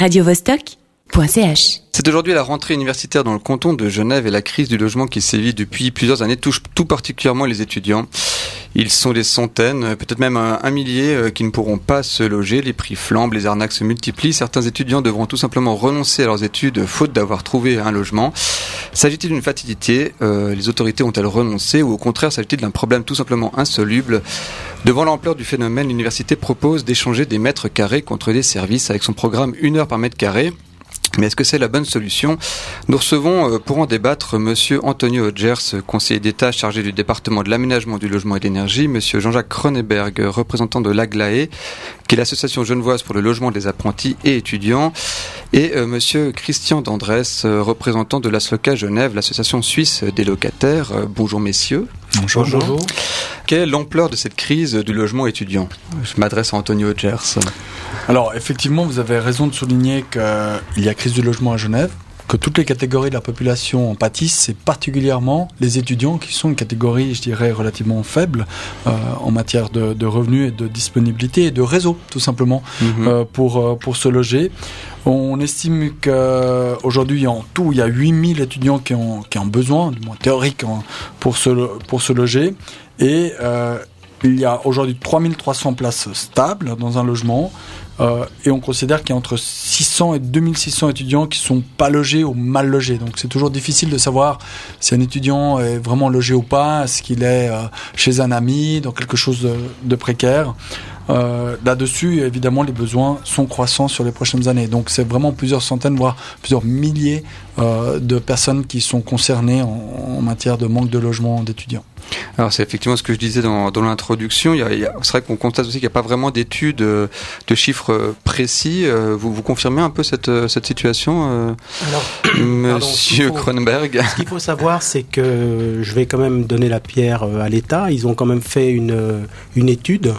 radiovostok.ch. C'est aujourd'hui la rentrée universitaire dans le canton de Genève et la crise du logement qui sévit depuis plusieurs années touche tout particulièrement les étudiants. Ils sont des centaines, peut-être même un, millier euh, qui ne pourront pas se loger. Les prix flambent, les arnaques se multiplient. Certains étudiants devront tout simplement renoncer à leurs études faute d'avoir trouvé un logement. S'agit-il d'une fatalité? Euh, Les autorités ont-elles renoncé ou au contraire s'agit-il d'un problème tout simplement insoluble? Devant l'ampleur du phénomène, l'université propose d'échanger des mètres carrés contre des services avec son programme 1 heure par mètre carré. Mais est-ce que c'est la bonne solution? Nous recevons euh, pour en débattre Monsieur Antonio Hodgers, conseiller d'État chargé du département de l'aménagement du logement et de l'énergie, Monsieur Jean-Jacques Kroneberg, représentant de l'AGLAE, qui est l'association genevoise pour le logement des apprentis et étudiants, et euh, Monsieur Christian Dandrès, euh, représentant de l'ASLOCA Genève, l'association suisse des locataires. bonjour messieurs. Bonjour. Bonjour. Quelle est l'ampleur de cette crise du logement étudiant? Je m'adresse à Antonio Hodgers. Alors effectivement, vous avez raison de souligner qu'il y a crise du logement à Genève, que toutes les catégories de la population en pâtissent, et particulièrement les étudiants qui sont une catégorie, je dirais, relativement faible euh, en matière de, revenus et de disponibilité et de réseau, tout simplement, mhm. euh, pour, euh, pour se loger. On estime qu'aujourd'hui, en tout, il y a 8000 étudiants qui ont, qui ont besoin, du moins théorique, pour, se, pour se loger. Et il y a aujourd'hui 3300 places stables dans un logement. Euh, et on considère qu'il y a entre 600 et 2600 étudiants qui sont pas logés ou mal logés. Donc c'est toujours difficile de savoir si un étudiant est vraiment logé ou pas, est-ce qu'il est euh, chez un ami, dans quelque chose de, précaire. Euh, Là-dessus, évidemment, les besoins sont croissants sur les prochaines années. Donc c'est vraiment plusieurs centaines, voire plusieurs milliers de personnes qui sont concernées en matière de manque de logement d'étudiants. Alors c'est effectivement ce que je disais dans, dans l'introduction. C'est vrai qu'on constate aussi qu'il n'y a pas vraiment d'études euh, de chiffres précis. Euh, vous, vous confirmez un peu cette, euh, cette situation, Alors, Monsieur Kronberg Ce qu'il faut savoir, c'est que je vais quand même donner la pierre à l'État. Ils ont quand même fait une, une étude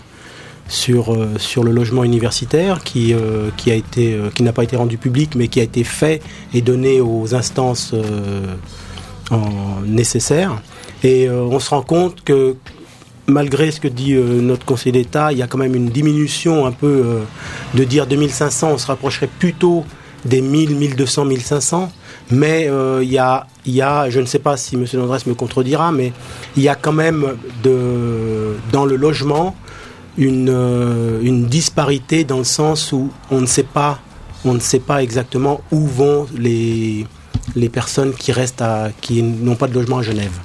sur, sur le logement universitaire qui, qui, a été, qui n'a pas été rendu public mais qui a été fait et donné aux instances nécessaires. Et euh, on se rend compte que malgré ce que dit euh, notre Conseil d'État, il y a quand même une diminution un peu euh, de dire 2500, on se rapprocherait plutôt des 1000, 1200, 1500. Mais il y, a, y a, je ne sais pas si M. Andrés me contredira, mais il y a quand même de, dans le logement une, une disparité dans le sens où on ne sait pas, on ne sait pas exactement où vont les, les personnes qui restent à, qui n'ont pas de logement à Genève.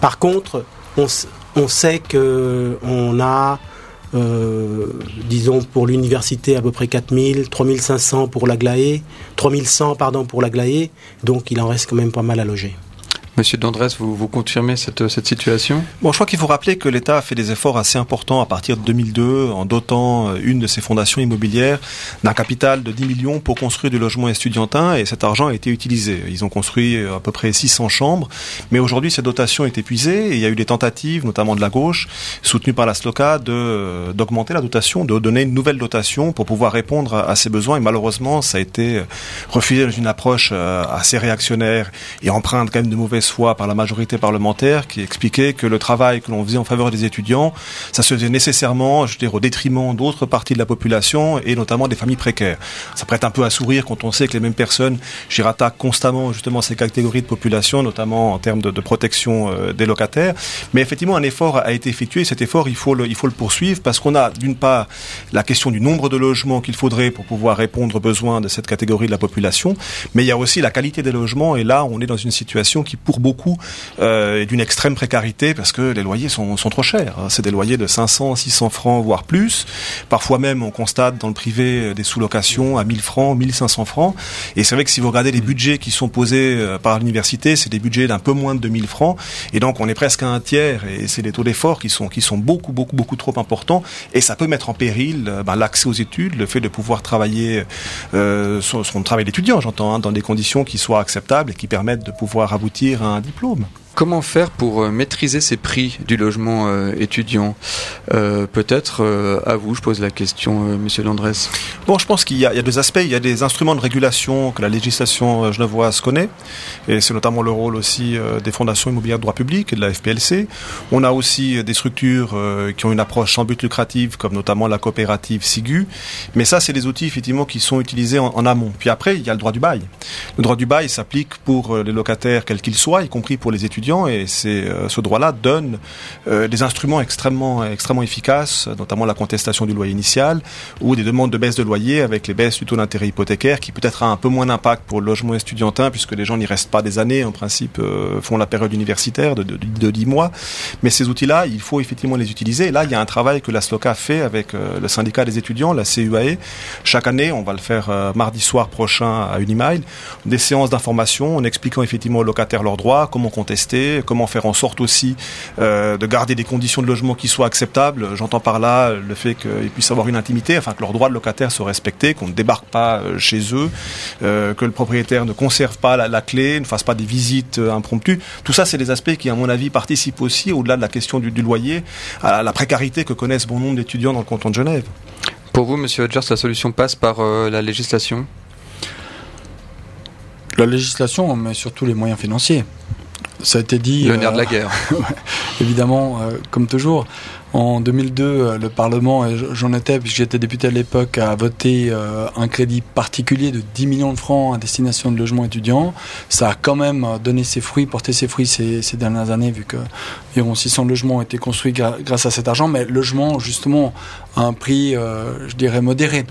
Par contre, on, sait que on a, euh, disons, pour l'université à peu près 4000, 3500 pour la GLAE, 3100 pardon pour la GLAE, donc il en reste quand même pas mal à loger. Monsieur Dandres, vous, confirmez cette, situation? Bon, je crois qu'il faut rappeler que l'État a fait des efforts assez importants à partir de 2002 en dotant euh, une de ses fondations immobilières d'un capital de 10 millions pour construire du logement estudiantin et cet argent a été utilisé. Ils ont construit euh, à peu près 600 chambres, mais aujourd'hui cette dotation est épuisée et il y a eu des tentatives, notamment de la gauche, soutenues par la SLOCA, de, euh, d'augmenter la dotation, de donner une nouvelle dotation pour pouvoir répondre à, ces besoins et malheureusement ça a été refusé dans une approche assez réactionnaire et empreinte quand même de mauvaises fois par la majorité parlementaire qui expliquait que le travail que l'on faisait en faveur des étudiants, ça se faisait nécessairement, je veux au détriment d'autres parties de la population et notamment des familles précaires. Ça prête un peu à sourire quand on sait que les mêmes personnes attaquent constamment justement ces catégories de population, notamment en termes de, protection euh, des locataires. Mais effectivement, un effort a été effectué. Cet effort, il faut le, il faut le poursuivre parce qu'on a d'une part la question du nombre de logements qu'il faudrait pour pouvoir répondre aux besoins de cette catégorie de la population, mais il y a aussi la qualité des logements. Et là, on est dans une situation qui, pour beaucoup euh, d'une extrême précarité parce que les loyers sont, sont trop chers. Hein. C'est des loyers de 500, 600 francs, voire plus. Parfois même, on constate dans le privé des sous-locations à 1000 francs, 1500 francs. Et c'est vrai que si vous regardez les budgets qui sont posés euh, par l'université, c'est des budgets d'un peu moins de 2000 francs. Et donc, on est presque à un tiers. Et c'est des taux d'effort qui sont, qui sont beaucoup, beaucoup, beaucoup trop importants. Et ça peut mettre en péril euh, ben, l'accès aux études, le fait de pouvoir travailler euh, son, son travail d'étudiant, j'entends, hein, dans des conditions qui soient acceptables et qui permettent de pouvoir aboutir un diplôme. Comment faire pour euh, maîtriser ces prix du logement euh, étudiant? Euh, Peut-être à vous, je pose la question, Monsieur Landrès. Bon, je pense qu'il y, a deux aspects. Il y a des instruments de régulation que la législation genevoise connaît, et c'est notamment le rôle aussi des fondations immobilières de droit public et de la FPLC. On a aussi des structures qui ont une approche sans but lucratif, comme notamment la coopérative SIGU. Mais ça, c'est des outils effectivement qui sont utilisés en, amont. Puis après, il y a le droit du bail. Le droit du bail s'applique pour les locataires, quels qu'ils soient, y compris pour les étudiants et euh, ce droit-là donne euh, des instruments extrêmement extrêmement efficaces, notamment la contestation du loyer initial ou des demandes de baisse de loyer avec les baisses du taux d'intérêt hypothécaire qui peut-être a un peu moins d'impact pour le logement estudiantin puisque les gens n'y restent pas des années en principe euh, font la période universitaire de, de, de 10 mois. Mais ces outils-là il faut effectivement les utiliser. Et là il y a un travail que la SLOCA fait avec le syndicat des étudiants la CUAE chaque année on va le faire mardi soir prochain à Unimail. Des séances d'information en expliquant effectivement aux locataires leurs droits comment contester comment faire en sorte aussi euh, de garder des conditions de logement qui soient acceptables. J'entends par là le fait qu'ils puissent avoir une intimité, enfin que leurs droits de locataire soient respectés, qu'on ne débarque pas euh, chez eux, euh, que le propriétaire ne conserve pas la, clé, ne fasse pas des visites impromptues. Tout ça, c'est des aspects qui, à mon avis, participent aussi, au-delà de la question du, loyer, à la précarité que connaissent bon nombre d'étudiants dans le canton de Genève. Pour vous, Monsieur Hodgers, la solution passe par la législation? La législation, mais surtout les moyens financiers. Ça a été dit. Le nerf de la euh, guerre. évidemment, euh, comme toujours. En 2002, euh, le Parlement, et j'en étais, puisque j'étais député à l'époque, a voté un crédit particulier de 10 millions de francs à destination de logements étudiants. Ça a quand même donné ses fruits, porté ses fruits ces, ces dernières années, vu que environ 600 logements ont été construits grâce à cet argent. Mais logement, justement, à un prix, je dirais, modéré.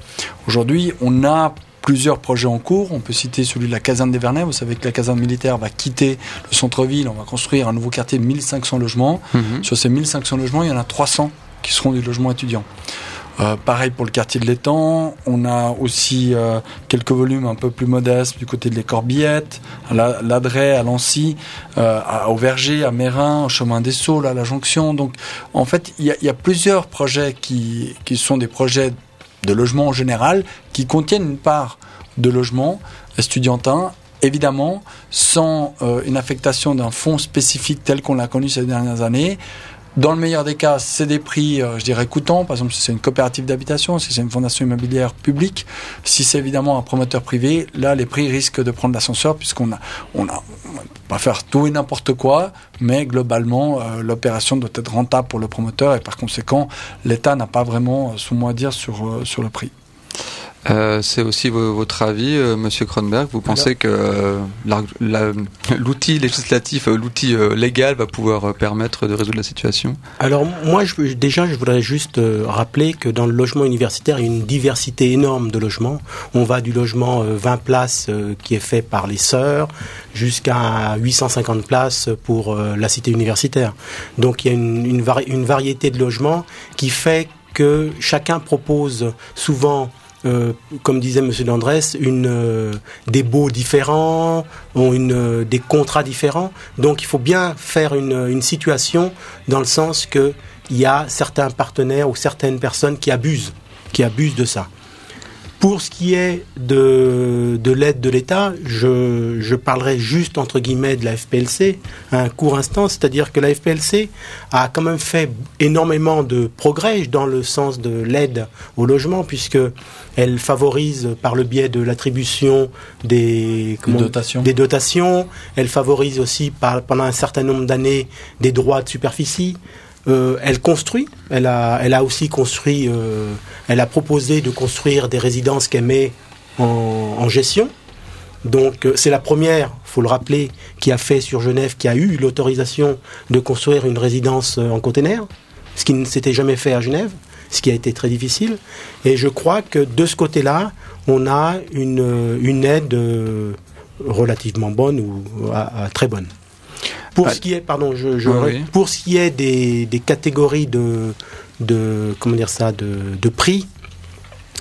Aujourd'hui, on a plusieurs projets en cours. On peut citer celui de la caserne des Vernets. Vous savez que la caserne militaire va quitter le centre-ville. On va construire un nouveau quartier de 1500 logements. Mhm. Sur ces 1500 logements, il y en a 300 qui seront du logement étudiant. Euh, pareil pour le quartier de l'étang. On a aussi euh, quelques volumes un peu plus modestes du côté de les Corbillettes, à l'Adret, à Lancy, euh, à, au Verger, à Mérin, au chemin des Saules, à la Jonction. Donc, en fait, il y, y, a plusieurs projets qui, qui sont des projets de logement en général, qui contiennent une part de logement estudiantin, évidemment, sans euh, une affectation d'un fonds spécifique tel qu'on l'a connu ces dernières années. Dans le meilleur des cas, c'est des prix, euh, je dirais, coûtants. Par exemple, si c'est une coopérative d'habitation, si c'est une fondation immobilière publique, si c'est évidemment un promoteur privé, là, les prix risquent de prendre l'ascenseur puisqu'on a, on a, pas faire tout et n'importe quoi, mais globalement, euh, l'opération doit être rentable pour le promoteur et par conséquent, l'État n'a pas vraiment euh, son mot à dire sur, sur le prix. Euh, c'est aussi votre avis, euh, Monsieur Kronberg. Vous pensez que euh, l'outil législatif, l'outil légal va pouvoir permettre de résoudre la situation? Alors moi, je, déjà, je voudrais juste rappeler que dans le logement universitaire, il y a une diversité énorme de logements. On va du logement 20 places qui est fait par les sœurs jusqu'à 850 places pour la cité universitaire. Donc il y a une, une, une variété de logements qui fait que chacun propose souvent euh, comme disait M. Landrès, une, euh, des baux différents, ont une, euh, des contrats différents. Donc il faut bien faire une, une situation dans le sens qu'il y a certains partenaires ou certaines personnes qui abusent, qui abusent de ça. Pour ce qui est de, de l'aide de l'État, je, je, parlerai juste entre guillemets de la FPLC un court instant, c'est-à-dire que la FPLC a quand même fait énormément de progrès dans le sens de l'aide au logement, puisque elle favorise par le biais de l'attribution des, dotations. des dotations, elle favorise aussi par, pendant un certain nombre d'années des droits de superficie. Euh, elle construit. Elle a, elle a aussi construit. Euh, elle a proposé de construire des résidences qu'elle met en, gestion. Donc euh, c'est la première, faut le rappeler, qui a fait sur Genève, qui a eu l'autorisation de construire une résidence en container, ce qui ne s'était jamais fait à Genève, ce qui a été très difficile. Et je crois que de ce côté-là, on a une, une aide relativement bonne ou très bonne. Pour ce qui est, pardon, je, je pour ce qui est des, des catégories de, de, comment dire ça, de, de prix,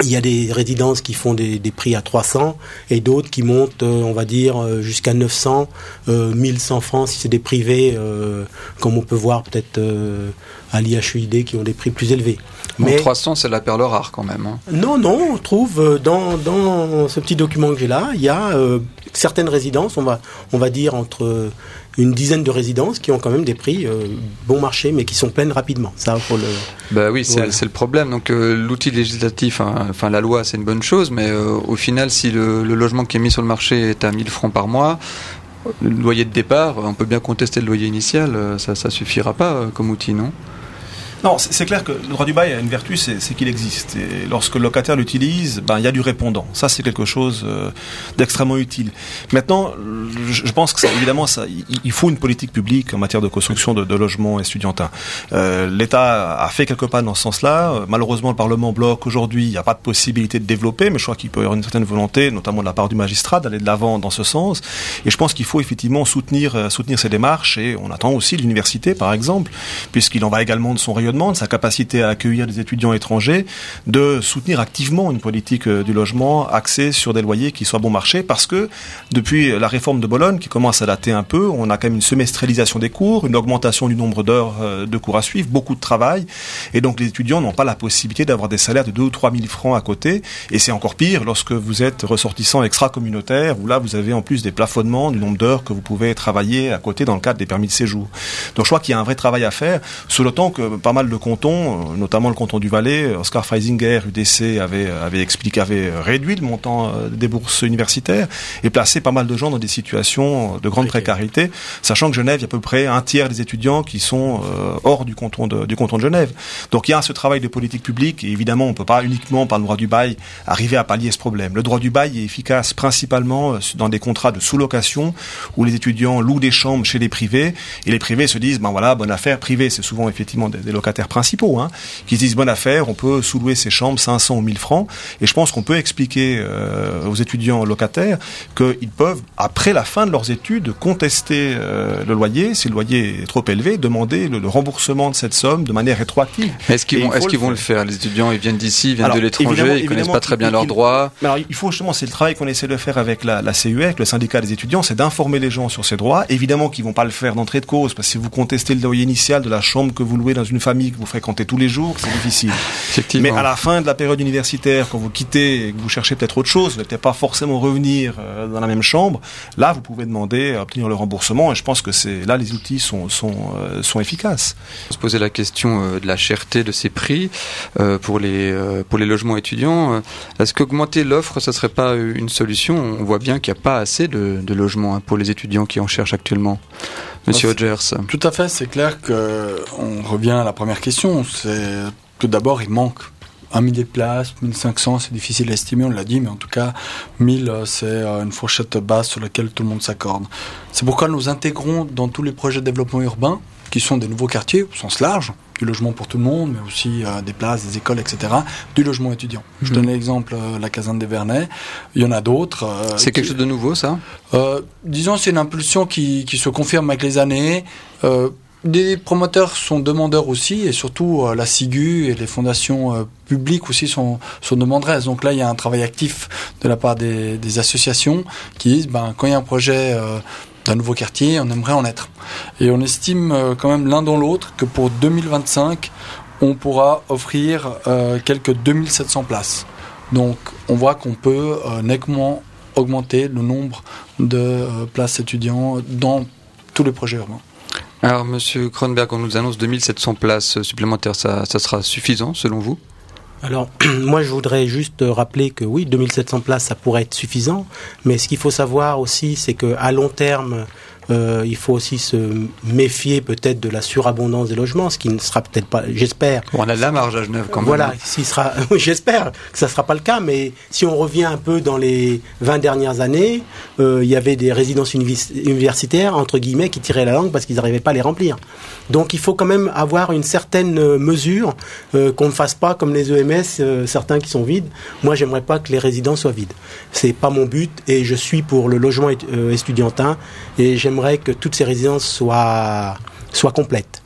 il y a des résidences qui font des, des prix à 300 et d'autres qui montent, euh, on va dire, euh, jusqu'à 900, euh, 1100 francs si c'est des privés, euh, comme on peut voir peut-être à l'IHUID qui ont des prix plus élevés. Mais 300, c'est la perle rare quand même. Hein. Non, non, on trouve dans, dans ce petit document que j'ai là, il y a certaines résidences, on va, on va dire entre une dizaine de résidences qui ont quand même des prix euh, bon marché, mais qui sont pleines rapidement. Ça, pour le. Bah oui, c'est le problème. Donc euh, l'outil législatif, hein, enfin la loi, c'est une bonne chose, mais euh, au final, si le, le, logement qui est mis sur le marché est à 1000 francs par mois, le loyer de départ, on peut bien contester le loyer initial, ça, ça suffira pas comme outil, non? Non, c'est clair que le droit du bail a une vertu, c'est qu'il existe. Et lorsque le locataire l'utilise, ben, il y a du répondant. Ça, c'est quelque chose euh, d'extrêmement utile. Maintenant, je pense que ça, évidemment, ça, il faut une politique publique en matière de construction de, de logements étudiantins. Euh, L'État a fait quelques pas dans ce sens-là. Malheureusement, le Parlement bloque aujourd'hui. Il n'y a pas de possibilité de développer, mais je crois qu'il peut y avoir une certaine volonté, notamment de la part du magistrat, d'aller de l'avant dans ce sens. Et je pense qu'il faut effectivement soutenir, euh, soutenir ces démarches. Et on attend aussi l'université, par exemple, puisqu'il en va également de son rayonnement de sa capacité à accueillir des étudiants étrangers, de soutenir activement une politique euh, du logement axée sur des loyers qui soient bon marché, parce que depuis la réforme de Bologne, qui commence à dater un peu, on a quand même une semestrialisation des cours, une augmentation du nombre d'heures euh, de cours à suivre, beaucoup de travail, et donc les étudiants n'ont pas la possibilité d'avoir des salaires de 2 ou 3 000 francs à côté, et c'est encore pire lorsque vous êtes ressortissant extra-communautaire, où là vous avez en plus des plafonnements du nombre d'heures que vous pouvez travailler à côté dans le cadre des permis de séjour. Donc je crois qu'il y a un vrai travail à faire, sur le que pas mal de cantons, euh, notamment le canton du Valais. Oscar Freisinger, UDC, avait, avait expliqué, avait réduit le montant euh, des bourses universitaires et placé pas mal de gens dans des situations de grande précarité, sachant que Genève, il y a à peu près un tiers des étudiants qui sont euh, hors du canton de, du canton de Genève. Donc il y a ce travail de politique publique et évidemment on ne peut pas uniquement par le droit du bail arriver à pallier ce problème. Le droit du bail est efficace principalement dans des contrats de sous-location où les étudiants louent des chambres chez les privés et les privés se disent ben voilà bonne affaire privée c'est souvent effectivement des, des locataires principaux, hein, qui se disent bonne affaire, on peut sous-louer ces chambres 500 ou 1000 francs. Et je pense qu'on peut expliquer euh, aux étudiants locataires qu'ils peuvent, après la fin de leurs études, contester euh, le loyer. Si le loyer est trop élevé, demander le, remboursement de cette somme de manière rétroactive. Est-ce qu'ils vont, est qu'ils vont le faire Les étudiants, ils viennent d'ici, ils viennent de l'étranger, ils connaissent pas très bien leurs droits. Alors, il faut justement, c'est le travail qu'on essaie de faire avec la, la CUEC, le syndicat des étudiants, c'est d'informer les gens sur ces droits. Évidemment qu'ils vont pas le faire d'entrée de cause, parce que si vous contestez le loyer initial de la chambre que vous louez dans une famille que vous fréquentez tous les jours, c'est difficile. Mais à la fin de la période universitaire, quand vous quittez et que vous cherchez peut-être autre chose, vous n'allez pas forcément revenir euh, dans la même chambre, là, vous pouvez demander à obtenir le remboursement et je pense que c'est là les outils sont, sont, euh, sont efficaces. On se posait la question euh, de la cherté de ces prix pour, les, pour les logements étudiants. Est-ce qu'augmenter l'offre, ça serait pas une solution? On voit bien qu'il n'y a pas assez de, de logements hein, pour les étudiants qui en cherchent actuellement. Monsieur Rogers. Tout à fait, c'est clair que on revient à la première question. C'est que d'abord il manque un millier de places, 1500, c'est difficile à estimer, on l'a dit, mais en tout cas, 1000, c'est euh, une fourchette basse sur laquelle tout le monde s'accorde. C'est pourquoi nous intégrons dans tous les projets de développement urbain, qui sont des nouveaux quartiers au sens large, du logement pour tout le monde, mais aussi euh, des places, des écoles, etc., du logement étudiant. Je mhm. donne l'exemple, euh, la caserne des Vernets. Il y en a d'autres. Euh, c'est quelque chose de nouveau, ça? Disons, c'est une impulsion qui, qui, se confirme avec les années. Des promoteurs sont demandeurs aussi, et surtout la SIGU et les fondations publiques aussi sont, sont demanderesses. Donc là, il y a un travail actif de la part des, associations qui disent, ben, quand il y a un projet d'un nouveau quartier, on aimerait en être. Et on estime euh, quand même l'un dans l'autre que pour 2025, on pourra offrir euh, quelques 2700 places. Donc on voit qu'on peut euh, nettement augmenter le nombre de places étudiants dans tous les projets urbains. Alors, Monsieur Kronberg, on nous annonce 2700 places supplémentaires. Ça, ça sera suffisant selon vous? Alors, moi, je voudrais juste rappeler que oui, 2700 places, ça pourrait être suffisant, mais ce qu'il faut savoir aussi, c'est qu'à long terme, euh, il faut aussi se méfier peut-être de la surabondance des logements, ce qui ne sera peut-être pas, j'espère. on a de la marge à Genève quand même. Voilà, s'il sera, j'espère que ça ne sera pas le cas, mais si on revient un peu dans les 20 dernières années, euh, il y avait des résidences universitaires, entre guillemets, qui tiraient la langue parce qu'ils n'arrivaient pas à les remplir. Donc il faut quand même avoir une certaine euh, mesure, qu'on ne fasse pas comme les EMS, certains qui sont vides. Moi, j'aimerais pas que les résidences soient vides. C'est pas mon but et je suis pour le logement estudiantin et j'aimerais que toutes ces résidences soient, soient complètes.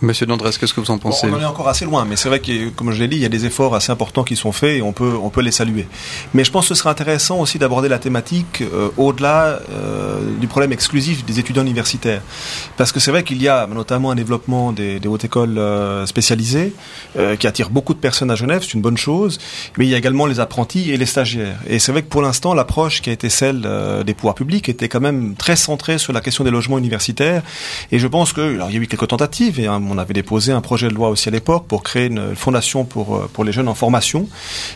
Monsieur Dandres, qu'est-ce que vous en pensez On en est encore assez loin, mais c'est vrai que, comme je l'ai dit, il y a des efforts assez importants qui sont faits et on peut, on peut les saluer. Mais je pense que ce serait intéressant aussi d'aborder la thématique euh, au-delà euh, du problème exclusif des étudiants universitaires. Parce que c'est vrai qu'il y a notamment un développement des, des hautes écoles euh, spécialisées qui attirent beaucoup de personnes à Genève, c'est une bonne chose, mais il y a également les apprentis et les stagiaires. Et c'est vrai que pour l'instant, l'approche qui a été celle des pouvoirs publics était quand même très centrée sur la question des logements universitaires. Et je pense que, alors il y a eu quelques tentatives, et un on avait déposé un projet de loi aussi à l'époque pour créer une fondation pour, euh, pour les jeunes en formation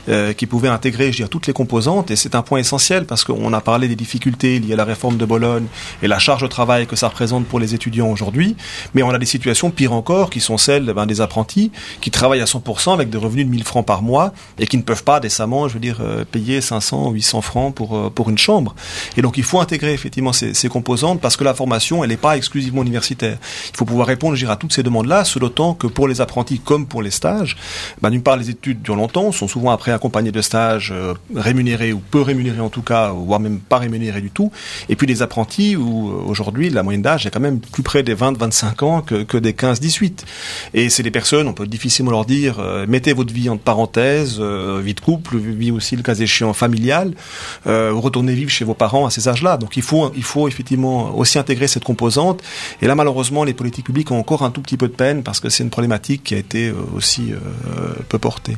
euh, qui pouvait intégrer je dire, toutes les composantes. Et c'est un point essentiel parce qu'on a parlé des difficultés liées à la réforme de Bologne et la charge de travail que ça représente pour les étudiants aujourd'hui. Mais on a des situations pires encore qui sont celles ben, des apprentis qui travaillent à 100% avec des revenus de 1000 francs par mois et qui ne peuvent pas décemment, je veux dire, euh, payer 500 ou 800 francs pour, pour une chambre. Et donc il faut intégrer effectivement ces, ces composantes parce que la formation, elle n'est pas exclusivement universitaire. Il faut pouvoir répondre je dire, à toutes ces demandes là ce d'autant que pour les apprentis comme pour les stages, bah, d'une part les études durent longtemps, sont souvent après accompagnés de stages euh, rémunérés ou peu rémunérés en tout cas, voire même pas rémunérés du tout, et puis les apprentis où euh, aujourd'hui la moyenne d'âge est quand même plus près des 20-25 ans que, des 15-18. Et c'est des personnes, on peut difficilement leur dire, euh, mettez votre vie entre parenthèses, vie de couple, vie aussi le cas échéant familial, retournez vivre chez vos parents à ces âges-là. Donc il faut, il faut effectivement aussi intégrer cette composante. Et là malheureusement les politiques publiques ont encore un tout petit peu de peine parce que c'est une problématique qui a été euh, aussi euh, peu portée.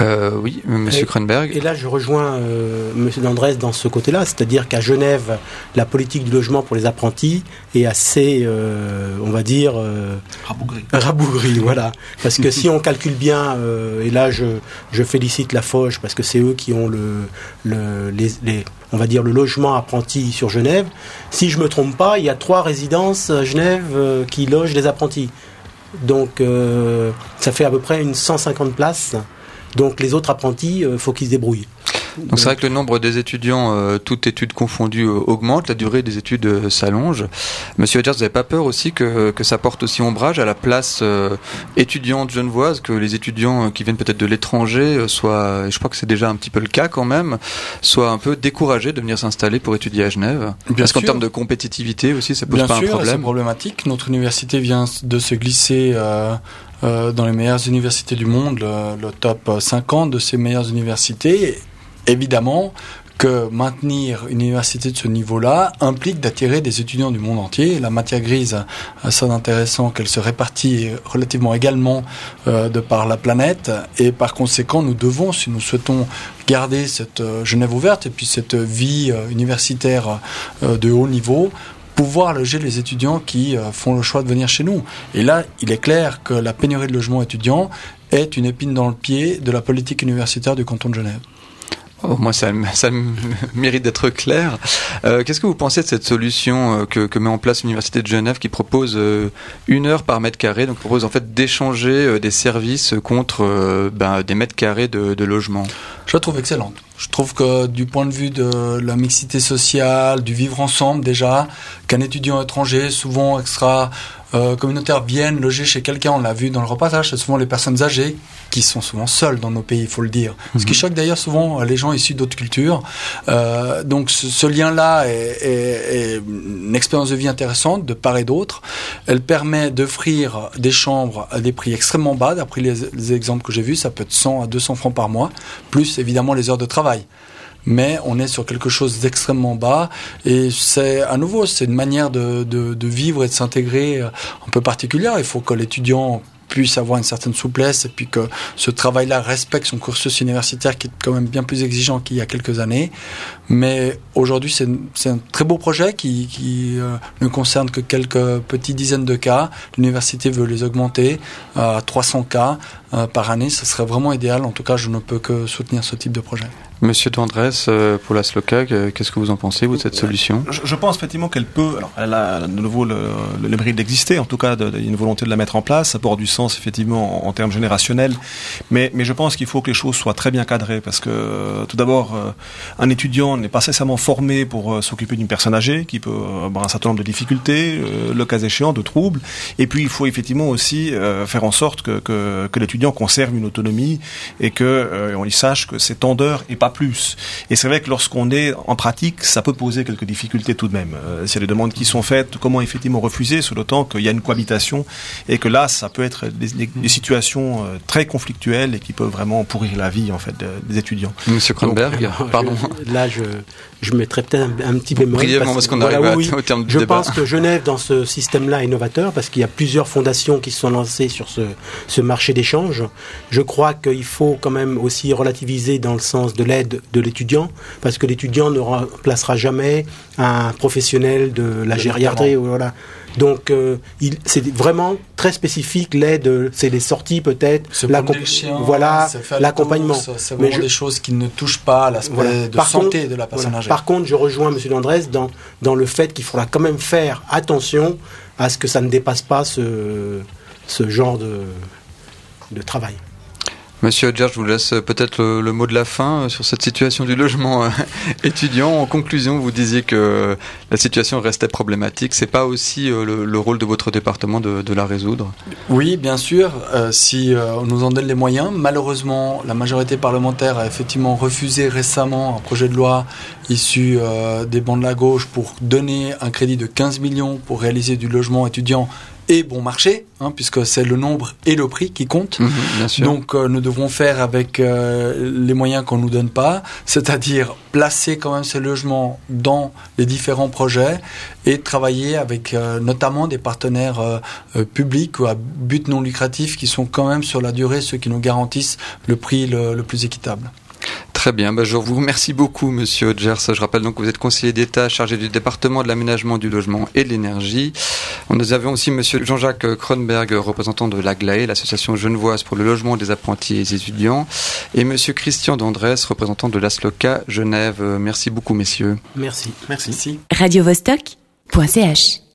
Euh, oui, Monsieur Kronberg. Et là, je rejoins euh, Monsieur Dandres dans ce côté-là, c'est-à-dire qu'à Genève, la politique du logement pour les apprentis est assez, euh, on va dire, euh, rabougrie. rabougrie. voilà. Parce que si on calcule bien, et là, je, je félicite la Foge parce que c'est eux qui ont le, le les, les, on va dire, le logement apprenti sur Genève. Si je me trompe pas, il y a trois résidences à Genève qui logent les apprentis. Donc euh, ça fait à peu près une 150 places. Donc les autres apprentis, il faut qu'ils se débrouillent. Donc c'est vrai que le nombre des étudiants, euh, toutes études confondues, euh, augmente, la durée des études euh, s'allonge. Monsieur Edgers, vous n'avez pas peur aussi que, que ça porte aussi ombrage à la place euh, étudiante genevoise, que les étudiants qui viennent peut-être de l'étranger soient, et je crois que c'est déjà un petit peu le cas quand même, soient un peu découragés de venir s'installer pour étudier à Genève? Bien Parce qu'en termes de compétitivité aussi, ça pose Bien pas sûr, un problème c'est problématique. Notre université vient de se glisser... Dans les meilleures universités du monde, le, le, top 50 de ces meilleures universités évidemment que maintenir une université de ce niveau-là implique d'attirer des étudiants du monde entier. La matière grise a ça d'intéressant qu'elle se répartit relativement également euh, de par la planète et par conséquent nous devons, si nous souhaitons garder cette euh, Genève ouverte et puis cette vie euh, universitaire euh, de haut niveau, pouvoir loger les étudiants qui euh, font le choix de venir chez nous. Et là, il est clair que la pénurie de logements étudiants est une épine dans le pied de la politique universitaire du canton de Genève. Oh, moi, ça, mérite d'être clair. Euh, Qu'est-ce que vous pensez de cette solution euh, que, met en place l'Université de Genève qui propose euh, une heure par mètre carré, donc propose en fait d'échanger des services contre ben, des mètres carrés de logement? Je la trouve excellente. Je trouve que du point de vue de la mixité sociale, du vivre ensemble déjà, qu'un étudiant étranger, souvent extra euh, communautaire, vienne loger chez quelqu'un, on l'a vu dans le reportage, c'est souvent les personnes âgées qui sont souvent seules dans nos pays, il faut le dire. Ce qui choque d'ailleurs souvent les gens issus d'autres cultures. Euh, donc ce, ce lien-là est, est, est, une expérience de vie intéressante de part et d'autre. Elle permet d'offrir des chambres à des prix extrêmement bas, d'après les, les exemples que j'ai vus, ça peut être 100 à 200 francs par mois, plus évidemment les heures de travail mais on est sur quelque chose d'extrêmement bas et c'est à nouveau c'est une manière de, de, de vivre et de s'intégrer un peu particulière. Il faut que l'étudiant puisse avoir une certaine souplesse et puis que ce travail-là respecte son cursus universitaire qui est quand même bien plus exigeant qu'il y a quelques années. Mais aujourd'hui, c'est un très beau projet qui, qui euh, ne concerne que quelques petites dizaines de cas. L'université veut les augmenter à 300 cas euh, par année. Ce serait vraiment idéal. En tout cas, je ne peux que soutenir ce type de projet. Monsieur Tendresse, euh, pour la SLOCAG, qu'est-ce que vous en pensez, vous, de cette solution je, je, pense effectivement qu'elle peut, alors elle a de nouveau le, le, le mérite d'exister, en tout cas, y a une volonté de la mettre en place, ça porte du sens effectivement en, en termes générationnels, mais, mais je pense qu'il faut que les choses soient très bien cadrées, parce que euh, tout d'abord, euh, un étudiant n'est pas nécessairement formé pour euh, s'occuper d'une personne âgée, qui peut avoir un certain nombre de difficultés, euh, le cas échéant, de troubles, et puis il faut effectivement aussi euh, faire en sorte que, que, que l'étudiant conserve une autonomie et que on y sache que c'est temps d'heure et pas plus. Et c'est vrai que lorsqu'on est en pratique, ça peut poser quelques difficultés tout de même. Euh, S'il y a des demandes qui sont faites, comment effectivement refuser, sur le temps qu'il y a une cohabitation et que là, ça peut être des, des, des situations euh, très conflictuelles et qui peuvent vraiment pourrir la vie en fait des étudiants. Monsieur Kronberg, Donc, pardon. je- là, je, je mettrais peut-être un, un petit bémol. Brièvement, parce qu'on arrive à- au terme du Je débat. pense que Genève, dans ce système-là, est novateur parce qu'il y a plusieurs fondations qui se sont lancées sur ce, ce marché d'échange. Je crois qu'il faut quand même aussi relativiser dans le sens de l'aide de l'étudiant parce que l'étudiant ne remplacera jamais un professionnel de la gériatrie. Voilà. Donc, euh, c'est vraiment très spécifique. L'aide, c'est les sorties peut-être, voilà, l'accompagnement. C'est vraiment je- des choses qui ne touchent pas à l'aspect Voilà. de Par santé contre- de la personne Voilà. âgée. Par contre, je rejoins M. Landrès dans, dans le fait qu'il faudra quand même faire attention à ce que ça ne dépasse pas ce, ce genre de, de travail. Monsieur Hodger, je vous laisse euh, peut-être le, mot de la fin euh, sur cette situation du logement euh, étudiant. En conclusion, vous disiez que la situation restait problématique. C'est pas aussi le, le rôle de votre département de, la résoudre? Oui, bien sûr, si on nous en donne les moyens. Malheureusement, la majorité parlementaire a effectivement refusé récemment un projet de loi issu des bancs de la gauche pour donner un crédit de 15 millions pour réaliser du logement étudiant et bon marché, hein, puisque c'est le nombre et le prix qui comptent. Mhm, bien sûr. Donc euh, nous devrons faire avec euh, les moyens qu'on nous donne pas, c'est-à-dire placer quand même ces logements dans les différents projets et travailler avec euh, notamment des partenaires publics ou à but non lucratif qui sont quand même sur la durée ceux qui nous garantissent le prix le, le plus équitable. Très bien, bah, je vous remercie beaucoup, Monsieur Hodgers. Je rappelle donc que vous êtes conseiller d'État chargé du département de l'aménagement du logement et de l'énergie. Nous avions aussi Monsieur Jean-Jacques Kronberg, représentant de l'AGLAE, l'association genevoise pour le logement des apprentis et des étudiants, et Monsieur Christian Dandrès, représentant de l'ASLOCA Genève. Merci beaucoup, messieurs. Merci. Merci. Radiovostok.ch